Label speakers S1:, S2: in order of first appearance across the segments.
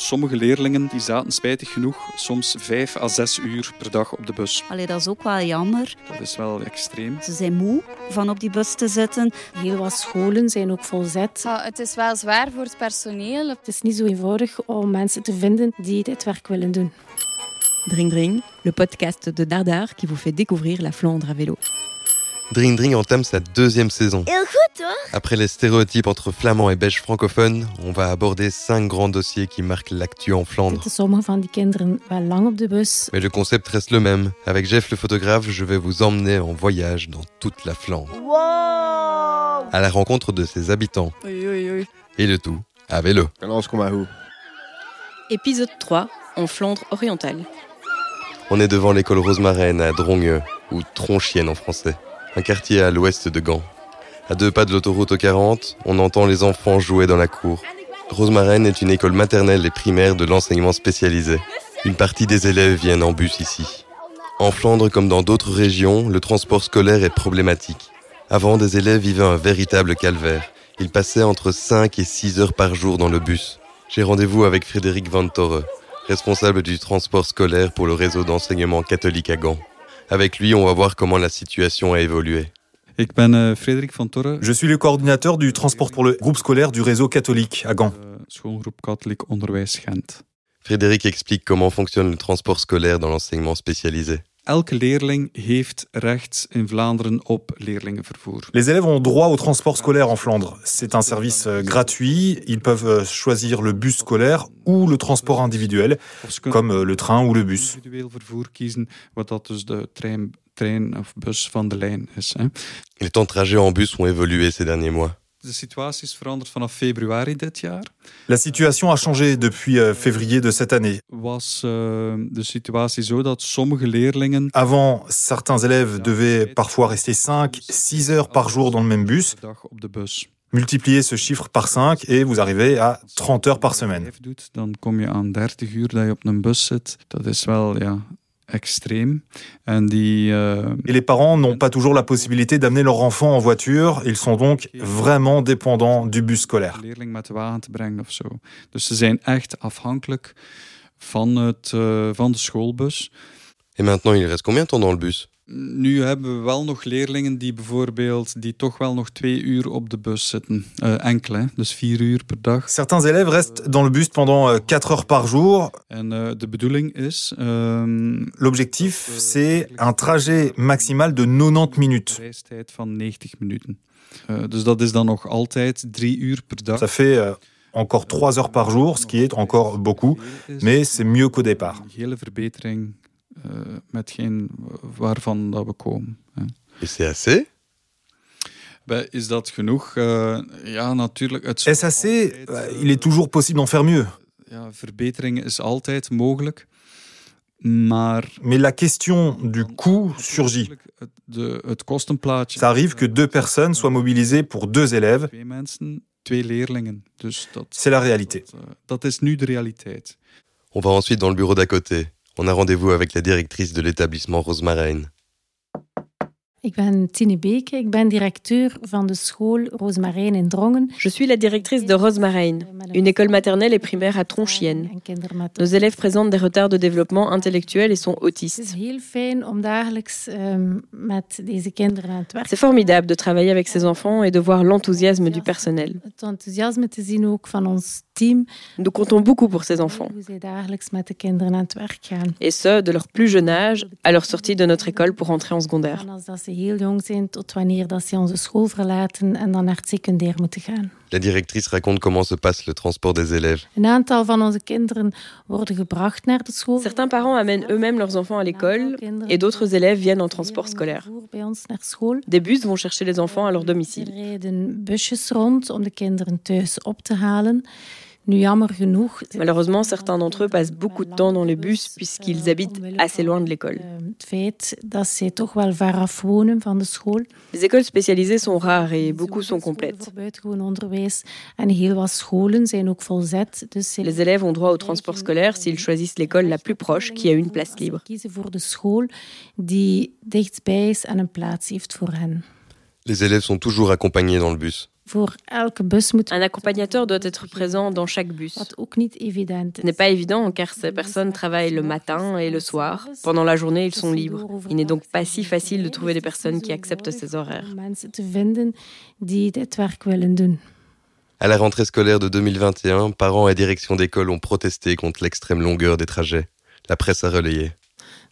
S1: Sommige leerlingen die zaten spijtig genoeg soms vijf à zes uur per dag op de bus.
S2: Allee, dat is ook wel jammer.
S1: Dat is wel extreem.
S2: Ze zijn moe van op die bus te zitten.
S3: Heel wat scholen zijn ook volzet.
S4: Ja, het is wel zwaar voor het personeel.
S3: Het is niet zo eenvoudig om mensen te vinden die dit werk willen doen.
S5: Dring Dring, le podcast de Dardar qui vous fait découvrir la Flandre à vélo.
S6: Dring Dring entame sa deuxième saison. Après les stéréotypes entre flamands et belges francophones, on va aborder cinq grands dossiers qui marquent l'actu en Flandre.
S3: Bus.
S6: Mais le concept reste le même. Avec Jeff le photographe, je vais vous emmener en voyage dans toute la Flandre,
S7: Wow.
S6: à la rencontre de ses habitants. Et le tout à vélo.
S5: Épisode 3, en Flandre orientale.
S6: On est devant l'école Rosemaraine à Drongue, ou Tronchienne en français, un quartier à l'ouest de Gand. À deux pas de l'autoroute A40, on entend les enfants jouer dans la cour. Rosemaraine est une école maternelle et primaire de l'enseignement spécialisé. Une partie des élèves viennent en bus ici. En Flandre comme dans d'autres régions, le transport scolaire est problématique. Avant, des élèves vivaient un véritable calvaire. Ils passaient entre 5 et 6 heures par jour dans le bus. J'ai rendez-vous avec Frédéric Van Torre, responsable du transport scolaire pour le réseau d'enseignement catholique à Gand. Avec lui, on va voir comment la situation a évolué.
S1: Ben eh,
S8: Je suis le coordinateur du transport pour le groupe scolaire du réseau catholique à Gand.
S1: eh.
S6: Frédéric explique comment fonctionne le transport scolaire dans l'enseignement spécialisé.
S1: Elke leerling heeft recht in Vlaanderen op leerlingenvervoer.
S8: Les élèves ont droit au transport scolaire en Flandre. C'est un service euh, gratuit. Ils peuvent euh, choisir le bus scolaire ou le transport individuel, comme euh, le train ou le bus.
S1: individueel vervoer kiezen, wat dat dus de trein, trein of bus van de lijn is. Hè.
S6: Les temps de trajet en bus ont évolué ces derniers mois.
S1: De situatie is veranderd vanaf februari dit jaar.
S8: La situation a changé depuis euh, février de cette année.
S1: Was eh, de situatie zo dat sommige leerlingen
S8: Avant, certains élèves devaient parfois rester 5, 6 heures par jour dans le même bus.
S1: op de bus.
S8: Multipliez ce chiffre par 5 et vous arrivez à 30 heures par semaine.
S1: Dan kom je aan 30 uur dat je op een bus zit. Dat is wel ja, die, eh,
S8: Et les parents n'ont pas toujours la possibilité d'amener leur enfant en voiture. Ils sont donc vraiment dépendants du bus scolaire.
S1: een leerling met de wagen te brengen of zo. Dus ze zijn echt afhankelijk van, het, van de schoolbus.
S6: Et maintenant, il reste combien de temps dans le bus?
S1: Nu hebben we wel nog leerlingen die bijvoorbeeld die toch wel nog twee uur op de bus zitten. Eh enkel, hè? dus vier uur per dag.
S8: Certains élèves restent dans le bus pendant euh, 4 heures par jour.
S1: En eh, de bedoeling is... ehm,
S8: L'objectif, c'est un trajet maximal de 90 minutes.
S1: Een reistijd van 90 minuten. Eh, dus dat is dan nog altijd drie uur per dag.
S8: Ça fait euh, encore 3 heures par jour, ce qui est encore beaucoup, mais c'est mieux qu'au départ.
S1: Een hele verbetering met geen waarvan dat we komen. hè.
S6: Assez
S1: Bij- Is dat genoeg? Eh, ja, natuurlijk. Het
S8: SAC,
S1: altijd, eh,
S8: il est toujours possible d'en faire mieux.
S1: ja, verbetering is altijd mogelijk. Maar
S8: Mais la question du coût surgit.
S1: natuurlijk het, de, het kostenplaatje.
S8: Ça arrive que deux personnes soient mobilisées pour deux élèves.
S1: Twee mensen, twee leerlingen. Dus dat,
S8: C'est la réalité.
S1: dat, eh, dat is nu de realiteit.
S6: On va ensuite dans le bureau d'à côté. On a rendez-vous avec la directrice de l'établissement Rosemaraine.
S3: Ik ben Tine Beke, ik ben directeur van de school Roosmarijn in Drongen.
S5: Je suis la directrice de Rosemaraine, une école maternelle et primaire à Tronchienne. Nos élèves présentent des retards de développement intellectuel et sont autistes.
S3: ehm,
S5: C'est formidable de travailler avec ces enfants et de voir l'enthousiasme du personnel.
S3: Het enthousiasme te zien ook van ons team.
S5: Nous comptons beaucoup pour ces enfants, et ce, de leur plus jeune âge à leur sortie de notre école pour entrer en secondaire.
S6: La directrice raconte comment se passe le transport des élèves.
S3: Een aantal van onze kinderen worden gebracht naar de school.
S5: Certains parents amènent eux-mêmes leurs enfants à l'école et d'autres élèves viennent en transport scolaire. Des bus vont chercher les enfants à leur domicile. Malheureusement, certains d'entre eux passent beaucoup de temps dans les bus puisqu'ils habitent assez loin de l'école.
S3: School.
S5: Les écoles spécialisées sont rares et beaucoup sont complètes. Les élèves ont droit au transport scolaire s'ils choisissent l'école la plus proche qui a une place libre.
S6: Les élèves sont toujours accompagnés dans le bus.
S3: Voor elke bus moet
S5: Un accompagnateur doit être présent dans chaque bus.
S3: wat ook niet evident
S5: Ce n'est pas évident car ces personnes travaillent le matin et le soir. Pendant la journée, ils sont libres. Il n'est donc pas si facile de trouver des personnes qui acceptent ces horaires.
S3: Om mensen te vinden die dit werk willen doen.
S6: À la rentrée scolaire de 2021, parents et direction d'école ont protesté contre l'extrême longueur des trajets. La presse a relayé.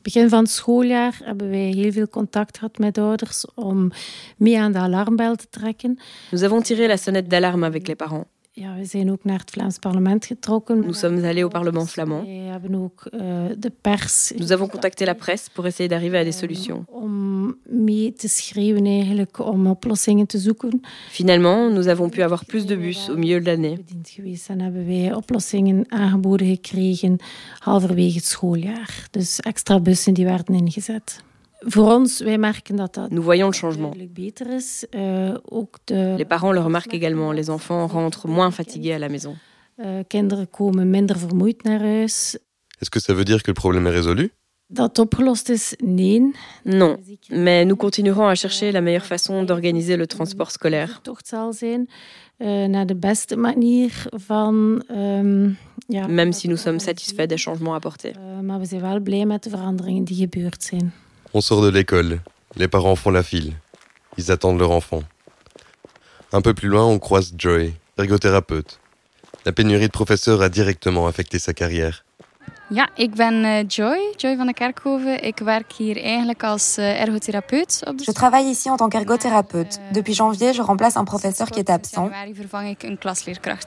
S3: Begin van schooljaar hebben wij heel veel contact gehad met ouders om mee aan de alarmbel te trekken.
S5: Nous avons tiré la sonnette d'alarme avec les parents.
S3: Ja, we zijn ook naar het Vlaams parlement getrokken.
S5: Nous sommes allés au Parlement flamand.
S3: Wij hebben ook eh, de pers
S5: Nous avons contacté la presse pour essayer d'arriver à des solutions.
S3: om mee te schreeuwen eigenlijk, om oplossingen te zoeken.
S5: Finalement, nous avons pu avoir plus de bus au milieu de l'année.
S3: Bediend geweest en hebben oplossingen aangeboden gekregen halverwege het schooljaar. Dus extra bussen die werden ingezet. Voor ons, wij merken dat dat
S5: Nous voyons le changement.
S3: duidelijk beter is. Eh, ook de
S5: Les parents le remarquent également. Les enfants rentrent moins fatigués à la maison.
S3: eh, kinderen komen minder vermoeid naar huis.
S6: Est-ce que ça veut dire que le problème est résolu?
S3: Dat het opgelost is, nee.
S5: Non, mais nous continuerons à chercher la meilleure façon d'organiser le transport scolaire.
S3: tocht zal zijn eh, naar de beste manier van. ehm,
S5: Même si nous sommes satisfaits des changements apportés.
S3: Eh, maar we zijn wel blij met de veranderingen die gebeurd zijn.
S6: On sort de l'école. Les parents font la file. Ils attendent leur enfant. Un peu plus loin, on croise Joy, ergothérapeute. La pénurie de professeurs a directement affecté sa carrière.
S4: Ja, ik ben eh, Joy, Joy van der Kerkhoven. Ik werk hier eigenlijk als eh, ergotherapeut op de
S9: Je travaille ici en tant qu'ergothérapeute. Depuis janvier, je remplace un professeur qui est absent.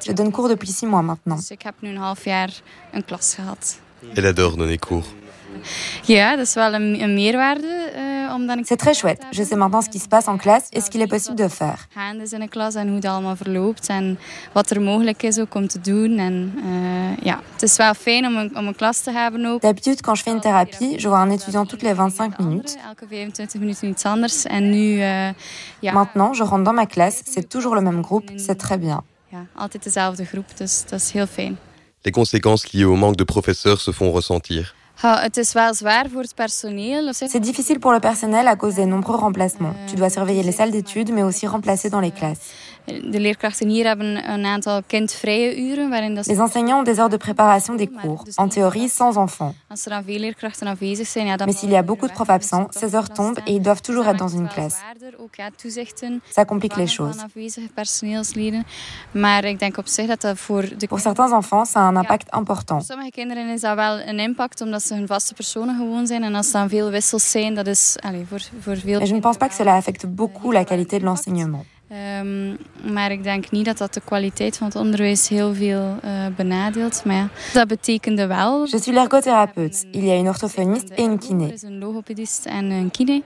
S9: Je donne cours depuis six mois maintenant.
S4: Dus ik heb nu een half jaar een klas gehad.
S6: Elle adore donner cours.
S4: Ja, dat is wel een, een meerwaarde. eh, omdat ik
S9: C'est très chouette. Je sais maintenant ce qui se passe en classe et ce qu'il est possible de faire.
S4: gaande is in een klas en hoe het allemaal verloopt. En wat er mogelijk is ook om te doen. En eh, ja, het is wel fijn om een, om een klas te hebben ook.
S9: D'habitude, quand je fais une thérapie, je vois un étudiant toutes les 25 minutes.
S4: Elke 25 minuten iets anders. En nu, eh, ja,
S9: Maintenant, je rentre dans ma classe, c'est toujours le même groupe, c'est très bien.
S4: ja, altijd dezelfde groep. Dus dat is heel fijn.
S6: Les conséquences liées au manque de professeurs se font ressentir.
S9: C'est difficile pour le personnel à cause des nombreux remplacements. Tu dois surveiller les salles d'études, mais aussi remplacer dans les classes. Les enseignants ont des heures de préparation des cours, en théorie sans enfants.
S4: Er
S9: Mais s'il y a beaucoup de profs absents, ces heures tombent et ils doivent toujours être dans une classe.
S4: Ook, ja, toezichten
S9: Ça complique les
S4: van
S9: choses.
S4: afwezige personeelsleden. Maar ik denk op zich dat dat voor de
S9: Pour certains enfants, ça a un impact important.
S4: Voor sommige kinderen is dat wel een impact, omdat ze hun vaste personen gewoon zijn. En als er dan veel wissels zijn, dat is allez, voor, voor veel
S9: Mais je ne pense pas que cela affecte beaucoup la qualité de l'enseignement.
S4: Ehm, maar ik denk niet dat dat de kwaliteit van het onderwijs heel veel eh, benadeelt. Maar ja, dat betekende wel...
S9: Je suis l'ergothérapeute. Il y a une orthophoniste et une kiné.
S4: Er is een logopedist en een kine.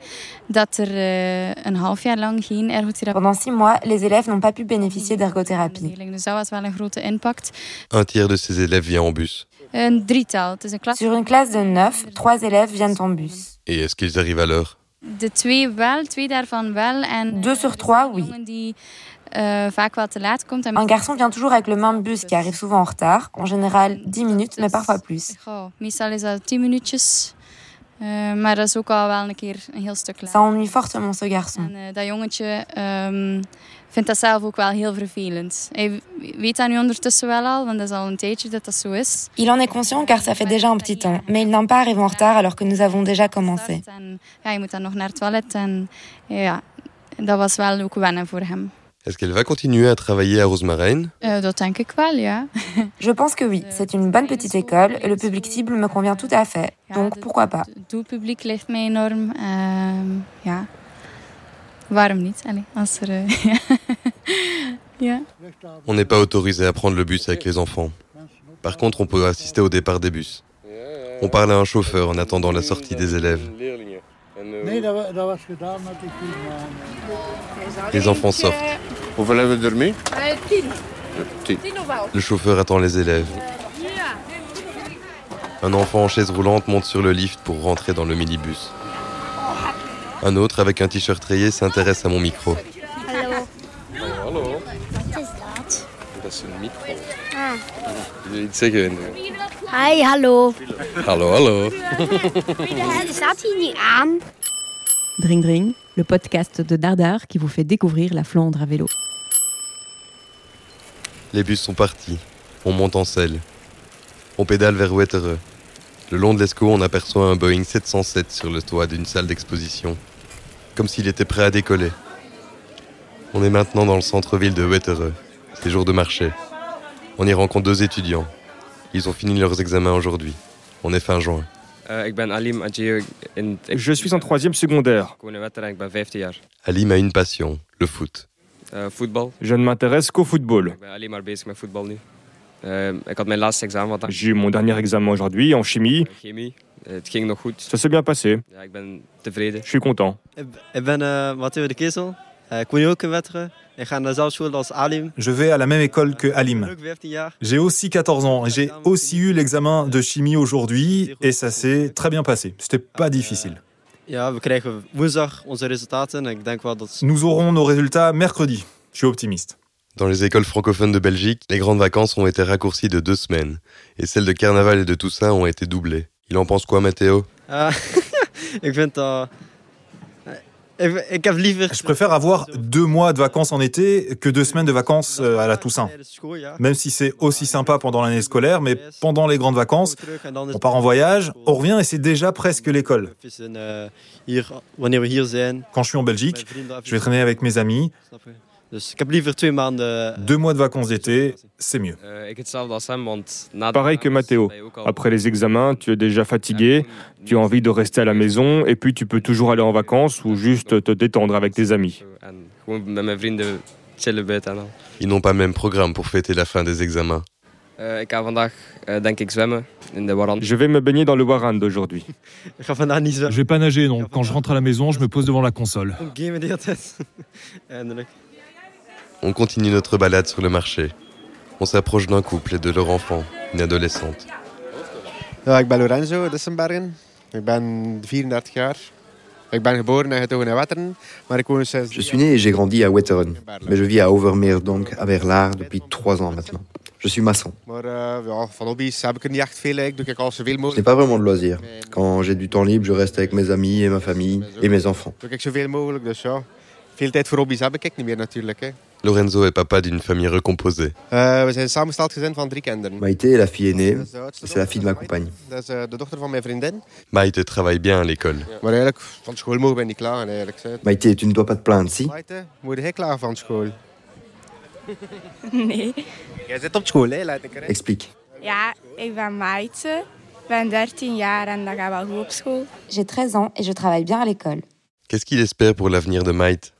S4: Dat er eh, een half jaar lang geen ergotherapie
S9: Pendant six mois, les élèves n'ont pas pu bénéficier d'ergothérapie.
S4: Dus dat was wel een grote impact.
S6: Un tiers de ses élèves vient en bus.
S4: Een drietal. Het is een klas.
S9: Sur une classe de neuf, trois élèves viennent en bus.
S6: Et est-ce qu'ils arrivent à l'heure
S4: De twee wel, twee daarvan wel. En
S9: Deux sur trois, oui.
S4: eh,
S9: Un garçon vient toujours avec le même bus qui arrive souvent en retard, en général 10 minutes, mais parfois plus.
S4: Goh, meestal is dat 10 minuutjes. Eh, maar dat is ook al wel een keer een heel stuk
S9: Ça
S4: laat.
S9: ennuie fortement ce garçon.
S4: En eh, dat jongetje ehm, vindt dat zelf ook wel heel vervelend. Hij weet dat nu ondertussen wel al, want dat is al een tijdje dat dat zo is.
S9: Il en est conscient car ça fait déjà un petit temps, mais il n'aime pas arriver en retard alors que nous avons déjà commencé.
S4: En ja, je moet dan nog naar het toilet en ja, dat was wel ook wennen voor hem.
S6: Est-ce qu'elle va continuer à travailler à
S4: wel, ja.
S9: Je pense que oui, c'est une bonne petite école et le public cible me convient tout à fait. Donc pourquoi pas
S4: ja.
S6: On n'est pas autorisé à prendre le bus avec les enfants. Par contre, on peut assister au départ des bus. On parle à un chauffeur en attendant la sortie des élèves. Les enfants sortent.
S10: Er mee?
S6: Le chauffeur attend les élèves. Un enfant en chaise roulante monte sur le lift pour rentrer dans le minibus. Un autre avec un t-shirt rayé s'intéresse à mon micro.
S7: Is. Ah. Hi, hallo.
S10: Hallo, hallo.
S7: Staat hier niet aan.
S5: Dring Dring, le podcast de Dardar qui vous fait découvrir la Flandre à vélo.
S6: Les bus sont partis. On monte en selle. On pédale vers Wettereux. Le long de l'Escaut, on aperçoit un Boeing 707 sur le toit d'une salle d'exposition, comme s'il était prêt à décoller. On est maintenant dans le centre-ville de Wettereux. C'est jour de marché. On y rencontre deux étudiants. Ils ont fini leurs examens aujourd'hui. On est fin juin.
S11: Je suis en troisième secondaire.
S6: Alim a une passion, le foot.
S11: Je ne m'intéresse qu'au football. J'ai eu mon dernier examen aujourd'hui en chimie. Ça s'est bien passé. Je suis content.
S12: Alim.
S8: Je vais à la même école que Alim.
S12: Ook 15 jaar.
S8: J'ai aussi 14 ans et j'ai aussi eu l'examen de chimie aujourd'hui et ça s'est très bien passé. C'était pas difficile.
S12: Wel dat...
S8: Nous aurons nos résultats mercredi. Je suis optimiste.
S6: Dans les écoles francophones de Belgique, les grandes vacances ont été raccourcies de deux semaines, et celles de Carnaval et de Toussaint ont été doublées. Il en pense quoi, Mathéo
S12: Uh, ik heb liever...
S8: Je préfère avoir deux mois de vacances en été que deux semaines de vacances euh, à la Toussaint. Même si c'est aussi sympa pendant l'année scolaire, mais pendant les grandes vacances, on part en voyage, on revient et c'est déjà presque l'école.
S12: Uh, zijn...
S8: Quand je suis en Belgique, je vais traîner avec mes amis.
S12: Snap je? Dus ik heb liever twee maanden...
S8: Deux mois de vacances d'été, c'est mieux.
S11: Pareil que Mathéo. Après les examens, tu es déjà fatigué, tu as envie de rester à la maison et puis tu peux toujours aller en vacances ou juste te détendre avec tes amis.
S6: Ils n'ont pas le même programme pour fêter la fin des examens.
S11: Je vais me baigner dans le Warand aujourd'hui.
S13: Je vais pas nager, donc quand je rentre à la maison, je me pose devant la console.
S6: On continue notre balade sur le marché. On s'approche d'un couple et de leur enfant, une adolescente.
S14: Ja, ik ben Lorenzo Dissenbergen. Ik ben 34 jaar. Ik ben geboren en getogen in Wetteren, maar ik woon sinds...
S15: Je suis né et j'ai grandi à Wetteren, mais je vis à Overmeer, donc à Verlaar, depuis trois ans maintenant. Je suis maçon.
S14: Ik er
S15: Je n'ai pas vraiment de loisirs. Quand j'ai du temps libre, je reste avec mes amis et ma famille et mes enfants.
S6: Lorenzo est papa d'une famille recomposée.
S14: Uh, kinderen.
S15: Maïté est la fille aînée, c'est la fille de ma compagne.
S6: Maïté travaille bien à l'école.
S14: Hè.
S15: Maïté, tu ne dois pas te plaindre, si? Explique.
S16: Ben ben 13 jaar en dat gaat wel goed op school.
S9: J'ai 13 ans et je travaille bien à l'école.
S6: Qu'est-ce qu'il espère pour l'avenir de Maït?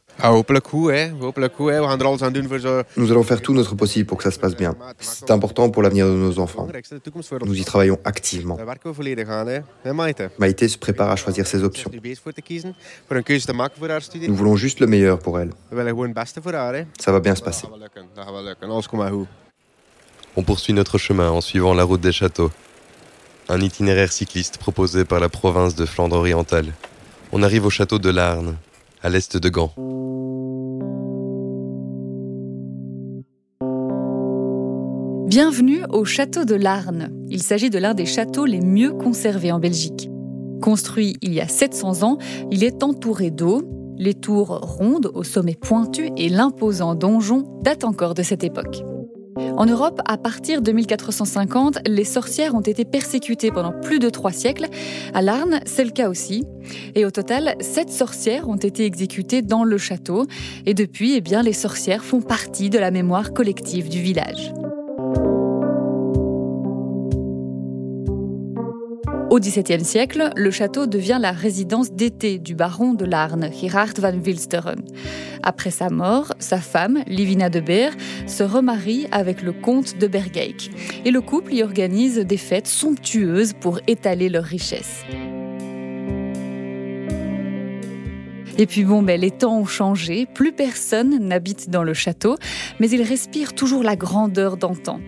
S14: Voor zo...
S15: Nous allons faire tout notre possible pour que ça se passe bien. C'est important pour l'avenir de nos enfants. Nous y travaillons activement. Maïté se prépare à choisir ses options. Nous voulons juste le meilleur pour elle. Ça va bien se passer.
S6: On poursuit notre chemin en suivant la route des châteaux. Un itinéraire cycliste proposé par la province de Flandre orientale. On arrive au château de Larne, à l'est de Gand.
S17: Bienvenue au château de Larne. Il s'agit de l'un des châteaux les mieux conservés en Belgique. Construit il y a 700 ans, il est entouré d'eau. Les tours rondes au sommet pointu et l'imposant donjon datent encore de cette époque. En Europe, à partir de 1450, les sorcières ont été persécutées pendant plus de trois siècles. À Larne, c'est le cas aussi. Et au total, sept sorcières ont été exécutées dans le château. Et depuis, eh bien, les sorcières font partie de la mémoire collective du village. Au XVIIe siècle, le château devient la résidence d'été du baron de Larne, Gerard van Wilsteren. Après sa mort, sa femme, Livina de Beer, se remarie avec le comte de Bergeyck. Et le couple y organise des fêtes somptueuses pour étaler leurs richesses. Et puis bon, ben, les temps ont changé, plus personne n'habite dans le château, mais il respire toujours la grandeur d'antan.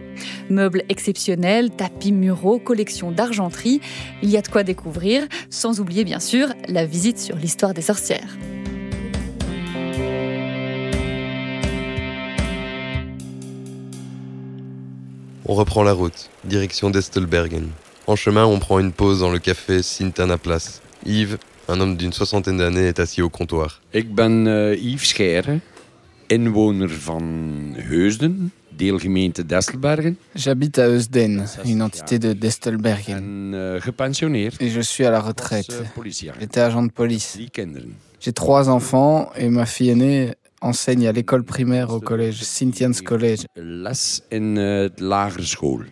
S17: Meubles exceptionnels, tapis muraux, collection d'argenterie, il y a de quoi découvrir, sans oublier bien sûr la visite sur l'histoire des sorcières.
S6: On reprend la route, direction d'Estelbergen. En chemin, on prend une pause dans le café Sintana Place. Yves, un homme d'une soixantaine d'années, est assis au comptoir.
S10: Ik ben eh, Yves Scheire, inwoner van Heusden,
S18: deelgemeente Destelbergen.
S19: J'habite à Eusden, une entité de Destelbergen.
S18: En, uh, gepensioneerd.
S19: Et je suis à la retraite.
S18: Uh.
S19: J'étais agent de police. J'ai trois enfants et ma fille aînée enseigne à l'école primaire au collège Sint-Jans College.
S18: Les in uh, de lagere school.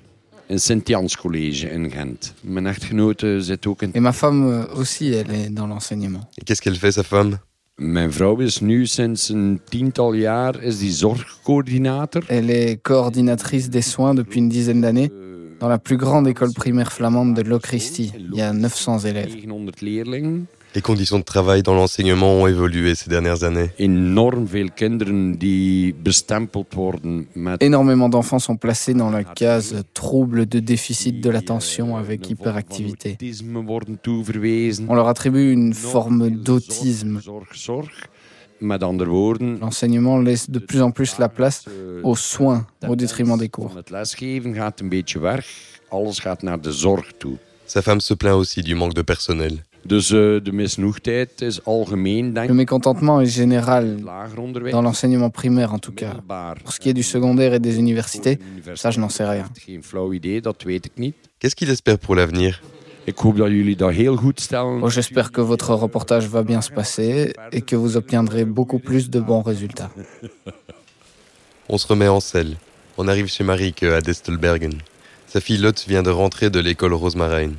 S18: In Sint-Jans College in Gent. Mijn echtgenote zit ook in...
S19: Et ma femme euh, aussi, elle est dans l'enseignement.
S6: Et qu'est-ce qu'elle fait, sa femme?
S18: Mijn vrouw is nu sinds een tiental jaar is die zorgcoördinator.
S19: Elle est coordinatrice des soins depuis une dizaine d'années dans la plus grande école primaire flamande de Locristi. Il y a 900 élèves.
S18: 900 leerlingen.
S6: Les conditions de travail dans l'enseignement ont évolué ces dernières années.
S19: Énormément d'enfants sont placés dans la case trouble de déficit de l'attention avec hyperactivité. On leur attribue une forme d'autisme. L'enseignement laisse de plus en plus la place aux soins au détriment des cours.
S6: Sa femme se plaint aussi du manque de personnel.
S18: Dus uh, de misnoegdheid is algemeen, denk
S19: Le mécontentement est général dans l'enseignement primaire en tout cas. Pour ce qui est du secondaire et des universités, ça je n'en sais rien.
S18: Geen flauw idee, dat weet ik niet.
S6: Qu'est-ce qu'il espère pour l'avenir?
S19: Bon, J'espère que votre reportage va bien se passer et que vous obtiendrez beaucoup plus de bons résultats.
S6: On se remet en selle. On arrive chez Marieke à Destelbergen. Sa fille Lotte vient de rentrer de l'école Rosemarijn.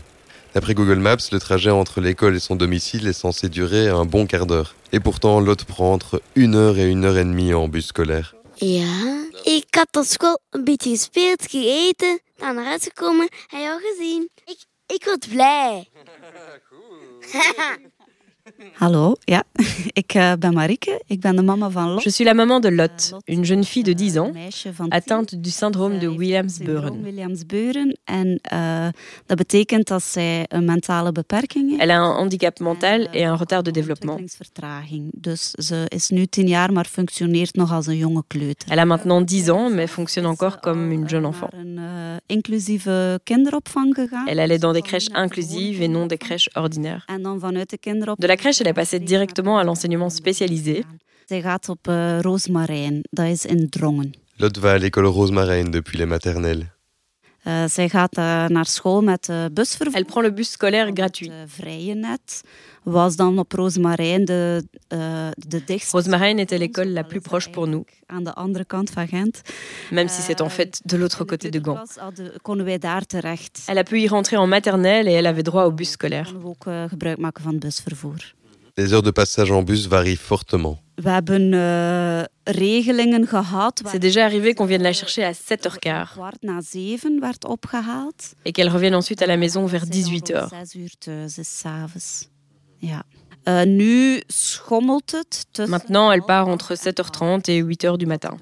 S6: D'après Google Maps, le trajet entre l'école et son domicile est censé durer un bon quart d'heure. Et pourtant, Lotte prend entre une heure et une heure et demie en bus scolaire.
S7: Ja, ik had op school een beetje gespeeld, gegeten, dan naar huis gekomen en jou gezien. Ik, ik word blij.
S2: Hallo, ja. Ik uh, ben Marieke, ik ben de mama van Lot.
S5: Je suis la maman de Lotte, une jeune fille de 10 ans atteinte du syndrome de Williams-Beuren.
S2: Williams-Beuren en uh, dat betekent dat zij een mentale beperking heeft.
S5: Elle a un handicap mental et un retard de développement.
S2: Dus ze is nu 10 jaar, maar functioneert nog als een jonge kleuter.
S5: Elle a maintenant 10 ans, mais fonctionne encore comme une jeune enfant.
S2: Een inclusieve kinderopvang gegaan.
S5: Elle allait dans des crèches inclusives et non des crèches ordinaires.
S2: En dan vanuit de kinderopvang
S5: de la crèche, elle est passée directement à l'enseignement spécialisé.
S2: Drongen.
S6: Lotte va à l'école Rosemarijn depuis les maternelles.
S2: Uh, busvervoer.
S5: Elle prend le bus scolaire gratuit.
S2: Roosmarijn
S5: était l'école la plus proche pour nous. Même si c'est en fait de l'autre côté de Gand. Elle a pu y rentrer en maternelle et elle avait droit au bus scolaire.
S6: Les heures de passage en bus varient fortement.
S2: Gehad.
S5: C'est déjà arrivé qu'on vienne la chercher à 7h15.
S2: Kwart na 7 werd opgehaald.
S5: Et qu'elle revienne ensuite à la maison vers 18h.
S2: 6 uur thuis is s'avonds. Ja. Uh, nu schommelt het.
S5: Maintenant, elle part entre 7h30 et 8h du matin.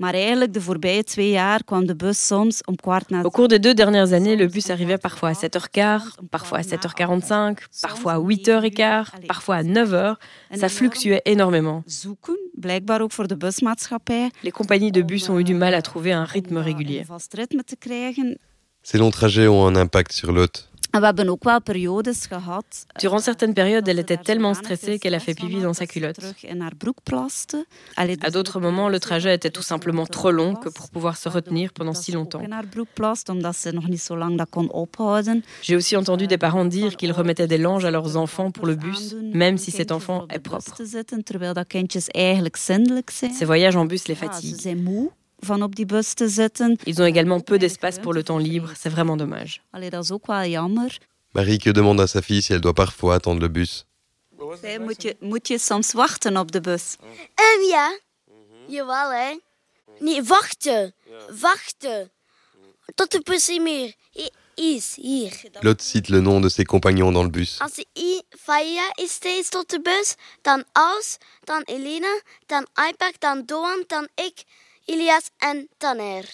S2: Maar eigenlijk de voorbije twee jaar kwam de bus soms om kwart na.
S5: Au cours des deux dernières années, le bus arrivait parfois à 7h15, parfois à 7h45, parfois à 8h15, parfois à 9h. Ça fluctuait énormément.
S2: Zoeken, blijkbaar ook voor de busmaatschappij.
S5: Les compagnies de bus ont eu du mal à trouver un rythme régulier.
S2: Te krijgen.
S6: Ces longs trajets ont un impact sur Lotte.
S2: Periodes gehad.
S5: Durant certaines périodes, elle était tellement stressée qu'elle a fait pipi dans sa culotte. À d'autres moments, le trajet était tout simplement trop long que pour pouvoir se retenir pendant si longtemps. J'ai aussi entendu des parents dire qu'ils remettaient des langes à leurs enfants pour le bus, même si cet enfant est propre. Ces voyages en bus les fatiguent.
S2: Van op die bus te zitten.
S5: Ils ont également peu d'espace pour le temps libre, c'est vraiment dommage.
S2: Allee, dat is ook wel jammer.
S6: Marieke demande à sa fille si elle doit parfois attendre le bus?
S2: Zij, moet, je, moet je soms wachten op de bus?
S7: Um, ja, jawel hè. Nee, wachten, wachten. Tot de bus niet meer is, hier.
S6: Lotte cite le nom de ses compagnons dans le bus.
S7: Als I, Faya is steeds tot de bus, dan Aus, dan Elena, dan Ipak, dan Doan, dan ik... Ilias en Tanner.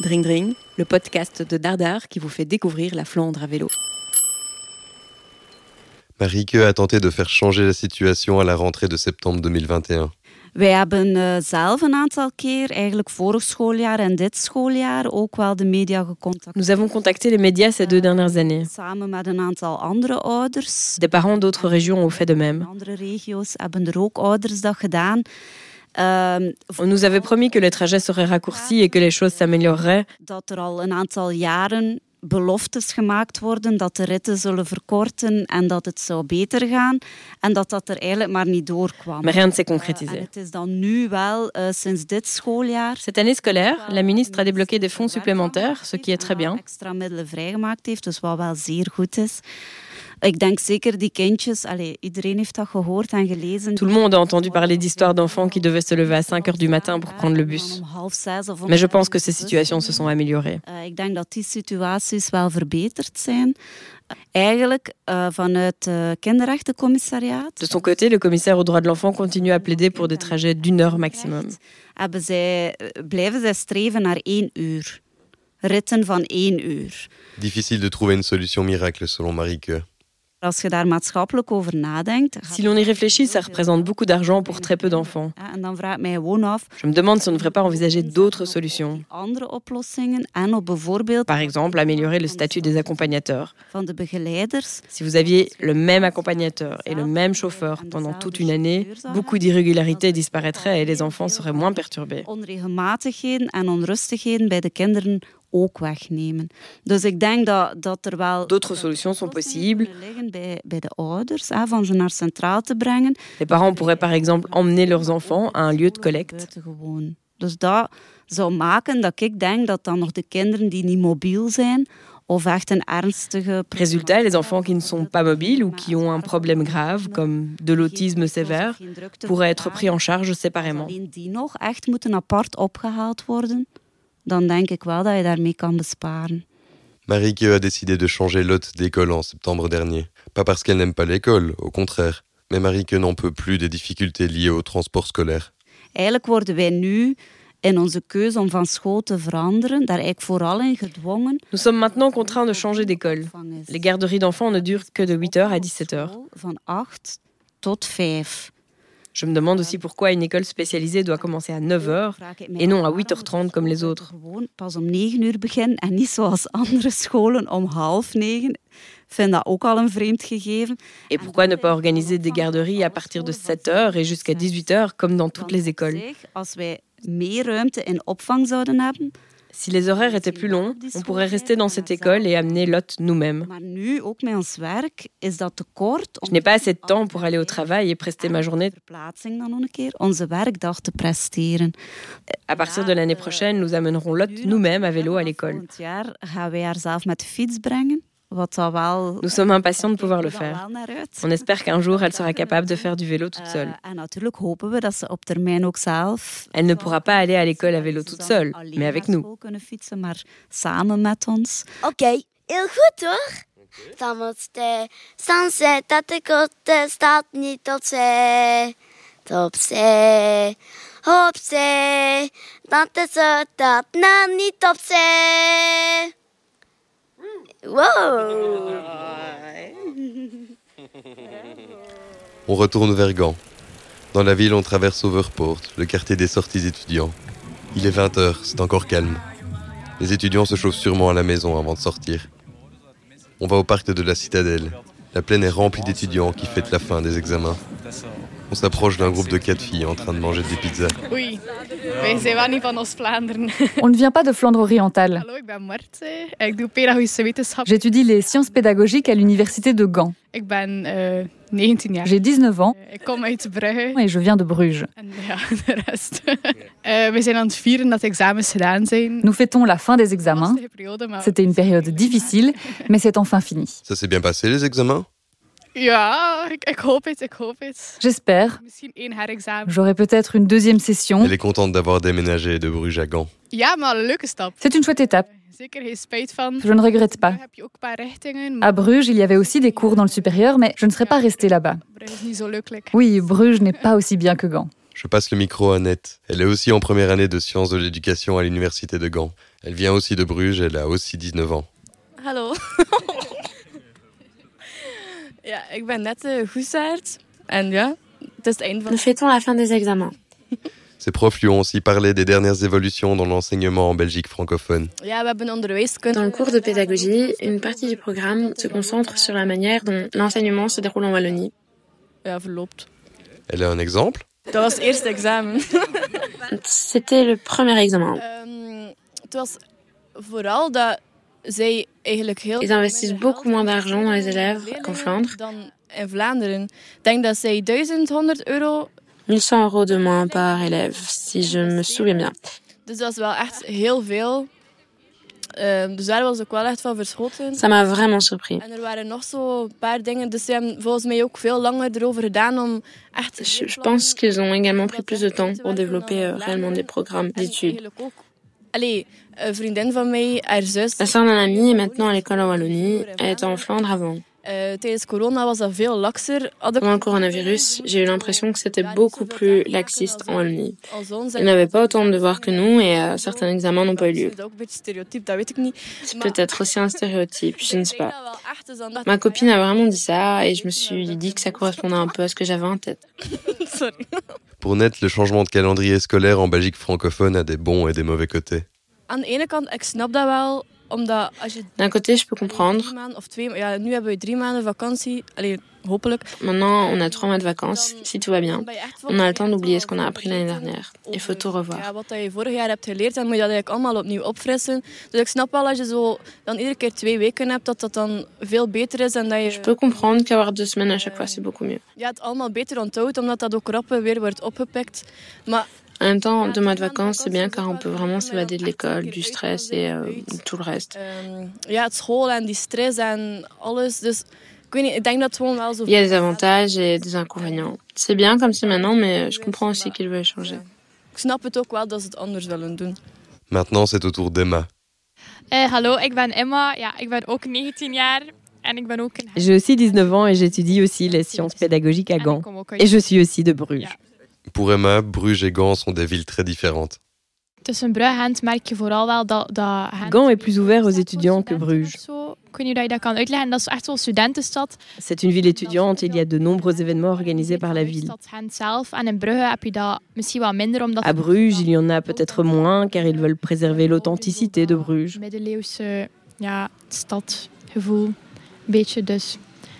S5: Dring Dring, le podcast de Dardar qui vous fait découvrir la Flandre à vélo.
S6: Marieke a tenté de faire changer la situation à la rentrée de septembre 2021.
S2: Wij hebben uh, zelf een aantal keer, eigenlijk vorig schooljaar en dit schooljaar, ook wel de media gecontact.
S5: Nous avons contacté les médias ces deux dernières années.
S2: Samen met een aantal andere ouders.
S5: Des parents d'autres régions ont fait de même.
S2: Andere regio's hebben er ook ouders dat gedaan.
S5: On nous avait promis que les trajets seraient raccourcis et que les choses s'amélioreraient.
S2: Dat er al een aantal jaren beloftes gemaakt worden dat de ritten zullen verkorten en dat het zou beter gaan. En dat dat er eigenlijk maar niet doorkwam.
S5: Mais rien ne s'est concrétisé.
S2: En het is dan nu wel uh, sinds dit schooljaar.
S5: Cette année scolaire, la ministre a débloqué des fonds supplémentaires, ce qui est très bien.
S2: Extra middelen vrijgemaakt heeft, dus wat wel zeer goed is. Ik denk zeker die kindjes, allez, iedereen heeft dat gehoord en gelezen.
S5: Tout le monde a entendu parler d'histoires d'enfants qui devaient se lever à 5 heures du matin pour prendre le bus. Mais je pense que ces situations se sont améliorées.
S2: Uh, ik denk dat die situaties wel verbeterd zijn. Het kinderrechtencommissariat.
S5: De son côté, le commissaire aux droits de l'enfant continue à plaider pour des trajets d'une heure maximum.
S6: Difficile de trouver une solution miracle selon Marieke.
S2: Als
S5: Si l'on y réfléchit, ça représente beaucoup d'argent pour très peu d'enfants. Je me demande si on ne devrait pas envisager d'autres solutions. Par exemple, améliorer le statut des accompagnateurs. Si vous aviez le même accompagnateur et le même chauffeur pendant toute une année, beaucoup d'irrégularités disparaîtraient et les enfants seraient moins perturbés.
S2: Ook wegnemen. Dus ik denk dat, dat er wel...
S5: D'autres solutions sont possibles.
S2: liggen bij, bij de ouders, hè, van ze naar centraal te brengen.
S5: Les parents pourraient par exemple emmener leurs enfants à un lieu de collecte.
S2: Dus dat zou maken dat ik denk dat dan nog de kinderen die niet mobiel zijn, of echt een ernstige...
S5: Résultat, les enfants qui ne sont pas mobiles ou qui ont un problème grave, comme de l'autisme sévère, pourraient être pris en charge séparément.
S2: Alleen die nog echt moeten apart opgehaald worden dan denk ik wel dat je daarmee kan besparen.
S6: Marieke a décidé de changer l'hôte d'école en septembre dernier. Pas parce qu'elle n'aime pas l'école, au contraire. Mais Marieke n'en peut plus des difficultés liées au transport scolaire.
S2: Eigenlijk worden wij nu in onze keuze om van school te veranderen, daar eigenlijk vooral in gedwongen.
S5: Nous sommes maintenant contraints de changer d'école. Les garderies d'enfants ne durent que de 8h à 17h.
S2: Van 8 tot 5.
S5: Je me demande aussi pourquoi une école spécialisée doit commencer à 9h et non à 8h30 comme les autres.
S2: Pas om 9 uur beginnen en niet zoals andere scholen om half 9. vind dat ook al een vreemd gegeven.
S5: Et pourquoi ne pas organiser des garderies à partir de 7h et jusqu'à 18h comme dans toutes les écoles? Si les horaires étaient plus longs, on pourrait rester dans cette école et amener Lot nous-mêmes. Je n'ai pas assez de temps pour aller au travail et prester ma journée. À partir de l'année prochaine, nous amènerons Lot nous-mêmes à vélo à l'école. Nous sommes impatients de pouvoir le faire. On espère qu'un jour, elle sera capable de faire du vélo toute seule. Elle ne pourra pas aller à l'école à vélo toute seule, mais avec nous.
S7: Okay, heel goed hoor. Dan moet de sunset dat de korte staat niet opzij. Opzij, opzij. Dat is het dat nou niet opzij.
S6: On retourne vers Gand. Dans la ville, on traverse Overpoort, le quartier des sorties étudiants. Il est 20h, c'est encore calme. Les étudiants se chauffent sûrement à la maison avant de sortir. On va au parc de la Citadelle. La plaine est remplie d'étudiants qui fêtent la fin des examens. On s'approche d'un groupe de quatre filles en train de manger des pizzas.
S20: Oui.
S17: On ne vient pas de Flandre orientale.
S20: Ben.
S17: J'étudie les sciences pédagogiques à l'université de Gand.
S20: Ben 19 jaar.
S17: J'ai 19 ans. Et je viens de Bruges.
S20: Zijn.
S17: Nous fêtons la fin des examens. C'était une période difficile, mais c'est enfin fini.
S6: Ça s'est bien passé les examens?
S20: Ja, ik, ik hoop het, ik hoop het.
S17: J'espère.
S20: Misschien één herexamen.
S17: J'aurai peut-être une deuxième session.
S6: Elle est contente d'avoir déménagé de Bruges à Gand.
S20: Ja, maar een leuke stap.
S17: C'est une chouette étape.
S20: Van.
S17: Je ne regrette pas. À Bruges, il y avait aussi des cours dans le supérieur, mais je ne serais pas restée là-bas. Oui, Bruges n'est pas aussi bien que Gand.
S6: Je passe le micro à Annette. Elle est aussi en première année de sciences de l'éducation à l'université de Gand. Elle vient aussi de Bruges, elle a aussi 19 ans.
S21: Hallo. ja, ik ben net uh, goesaard. En ja, het is het einde van...
S22: Nous fêtons la fin des examens.
S6: Ses profs lui ont aussi parlé des dernières évolutions dans l'enseignement en Belgique francophone.
S22: Dans le cours de pédagogie, une partie du programme se concentre sur la manière dont l'enseignement se déroule en Wallonie.
S6: Elle a un exemple?
S21: Dat was het eerste examen.
S22: C'était le premier examen. Ils investissent beaucoup moins d'argent dans les élèves qu'en Flandre.
S21: dan in Vlaanderen. Ik denk dat zij 1100 euro.
S22: 1100 euros de moins par élève, si je me souviens bien.
S21: Ehm.
S22: Ça m'a vraiment surpris.
S21: Er.
S22: Je, pense qu'ils ont également pris plus de temps pour développer euh, réellement des programmes d'études.
S21: Allee, een vriendin van mij, haar zus.
S22: La sœur d'un ami est maintenant à l'école en Wallonie. Elle était en Flandre avant.
S21: eh,
S22: Pendant le coronavirus, j'ai eu l'impression que c'était beaucoup plus laxiste en Wallonie. Ils n'avaient pas autant de devoirs que nous et euh, certains examens n'ont pas eu lieu. C'est peut-être aussi un stéréotype, je ne sais pas. Ma copine a vraiment dit ça et je me suis dit que ça correspondait un peu à ce que j'avais en tête.
S6: Pour Net, le changement de calendrier scolaire en Belgique francophone a des bons et des mauvais côtés.
S21: Aan de ene kant, ik snap dat wel, omdat als je
S22: D'un côté, je peux comprendre.
S21: drie maanden of twee, ja, nu hebben we drie maanden vakantie. Allee, hopelijk.
S22: Maintenant, on a trois mois de vacances, si tout va bien. On a le temps d'oublier ce qu'on a appris l'année dernière. Il faut tout revoir.
S21: Ja, wat je vorig jaar hebt geleerd, dan moet je dat eigenlijk allemaal opnieuw opfrissen. Dus ik snap wel als je zo dan iedere keer twee weken hebt, dat dat dan veel beter is en dat je
S22: Je peux comprendre qu'avoir deux semaines à chaque fois, c'est beaucoup mieux.
S21: ja, het allemaal beter onthoudt, omdat dat ook rap weer wordt opgepikt. Maar
S22: En même temps, deux mois de vacances, c'est bien car on peut vraiment s'évader de l'école, du stress et euh, tout le reste.
S21: zo...
S22: Il y a des avantages et des inconvénients. C'est bien comme c'est maintenant, mais je comprends aussi qu'ils veulent changer.
S6: Maintenant, c'est au tour d'Emma.
S23: Eh, hallo, ik ben ik ben ook 19 jaar en ik ben
S5: J'ai aussi 19 ans et j'étudie aussi les sciences pédagogiques à Gand. Et je suis aussi de Bruges.
S6: Pour Emma, Bruges et Gand sont des villes très différentes.
S5: Gand est plus ouvert aux étudiants que Bruges. C'est une ville étudiante il y a de nombreux événements organisés par la ville. À Bruges, il y en a peut-être moins car ils veulent préserver l'authenticité de Bruges.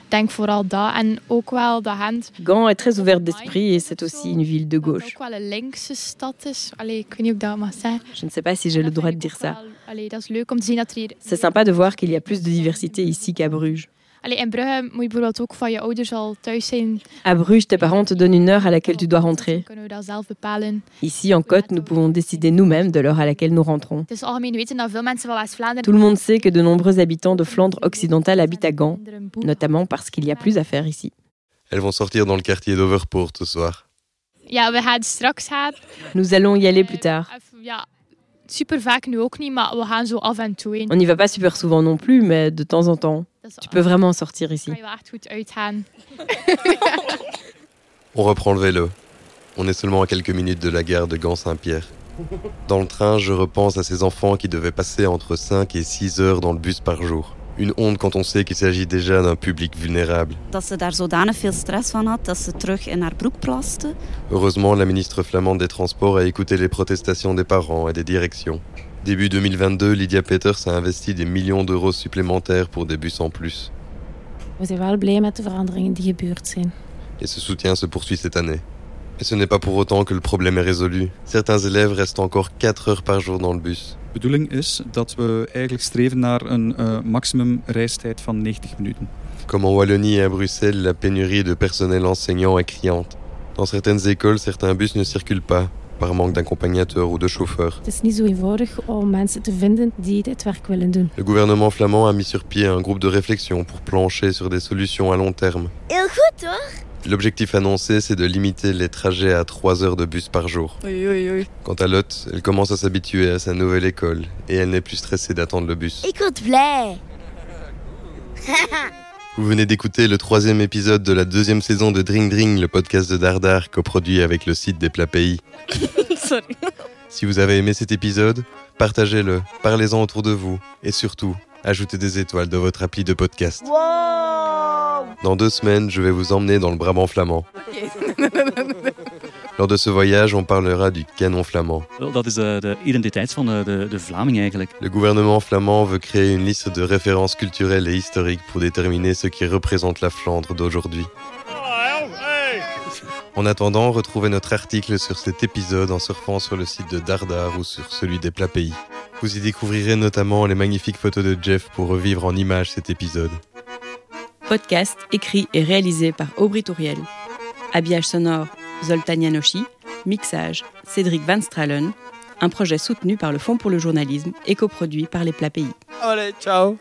S23: Denk vooral dat. En ook wel dat Gent
S5: Gand est très ouverte d'esprit et c'est aussi une ville de gauche.
S23: ook wel een linkse stad is. Allee, ik weet niet hoe ik dat mag zeggen.
S5: Je ne sais pas si j'ai le droit de dire ça.
S23: Allee, dat is leuk om te zien dat er hier...
S5: C'est sympa de voir qu'il y a plus de diversité ici qu'à Bruges.
S23: Allee, in Brugge moet je bijvoorbeeld ook van je ouders al thuis zijn.
S5: À Bruges, tes parents te donnent une heure à laquelle tu dois rentrer.
S23: Kunnen we dat zelf bepalen.
S5: Ici, en Côte, nous pouvons décider nous-mêmes de l'heure à laquelle nous rentrons.
S23: Het is algemeen weten dat veel mensen van West-Vlaanderen...
S5: Tout le monde sait que de nombreux habitants de Flandre occidentale habitent à Gand, notamment parce qu'il y a plus à faire ici.
S6: Elles vont sortir dans le quartier d'Overpoort ce soir.
S23: Ja, we gaan straks gaan.
S5: Nous allons y aller plus tard.
S23: Even, ja, super vaak nu ook niet, maar we gaan zo af en toe in.
S5: On n'y va pas super souvent non plus, mais de temps en temps. Tu peux vraiment sortir ici.
S6: On reprend le vélo. On est seulement à quelques minutes de la gare de Gand-Saint-Pierre. Dans le train, je repense à ces enfants qui devaient passer entre 5 et 6 heures dans le bus par jour. Une honte quand on sait qu'il s'agit déjà d'un public vulnérable. Heureusement, la ministre flamande des Transports a écouté les protestations des parents et des directions. Début 2022, Lydia Peters a investi des millions d'euros supplémentaires pour des bus en plus. Et ce soutien se poursuit cette année. Mais ce n'est pas pour autant que le problème est résolu. Certains élèves restent encore 4 heures par jour dans le bus.
S24: De bedoeling is dat we eigenlijk streven naar een uh, maximum reistijd van 90 minuten.
S6: Comme en Wallonie et à Bruxelles, la pénurie de personnel enseignant est criante. Dans certaines écoles, certains bus ne circulent pas, par manque d'accompagnateurs ou de chauffeurs.
S25: Het is niet zo eenvoudig om mensen te vinden die dit werk willen doen.
S6: Le gouvernement flamand a mis sur pied un groupe de réflexion pour plancher sur des solutions à long terme.
S7: Heel goed hoor.
S6: L'objectif annoncé, c'est de limiter les trajets à 3 heures de bus par jour.
S21: Oei, oei, oei.
S6: Quant à Lotte, elle commence à s'habituer à sa nouvelle école et elle n'est plus stressée d'attendre le bus.
S7: Word blij.
S6: Vous venez d'écouter le troisième épisode de la deuxième saison de Dring Dring, le podcast de Dardar, coproduit avec le site des plats pays.
S21: Sorry.
S6: Si vous avez aimé cet épisode, partagez-le, parlez-en autour de vous et surtout, ajoutez des étoiles dans votre appli de podcast. Dans deux semaines, je vais vous emmener dans le Brabant flamand. Lors de ce voyage, on parlera du canon flamand.
S26: Dat is de, de identiteit van de, de, de Vlaming eigenlijk.
S6: Le gouvernement flamand veut créer une liste de références culturelles et historiques pour déterminer ce qui représente la Flandre d'aujourd'hui. En attendant, retrouvez notre article sur cet épisode en surfant sur le site de Dardar ou sur celui des plats pays. Vous y découvrirez notamment les magnifiques photos de Jeff pour revivre en images cet épisode.
S5: Podcast écrit et réalisé par Aubry Touriel. Habillage sonore Zoltan Janoshi. Mixage Cédric Van Stralen. Un projet soutenu par le Fonds pour le journalisme et coproduit par les plats pays.
S12: Allez, ciao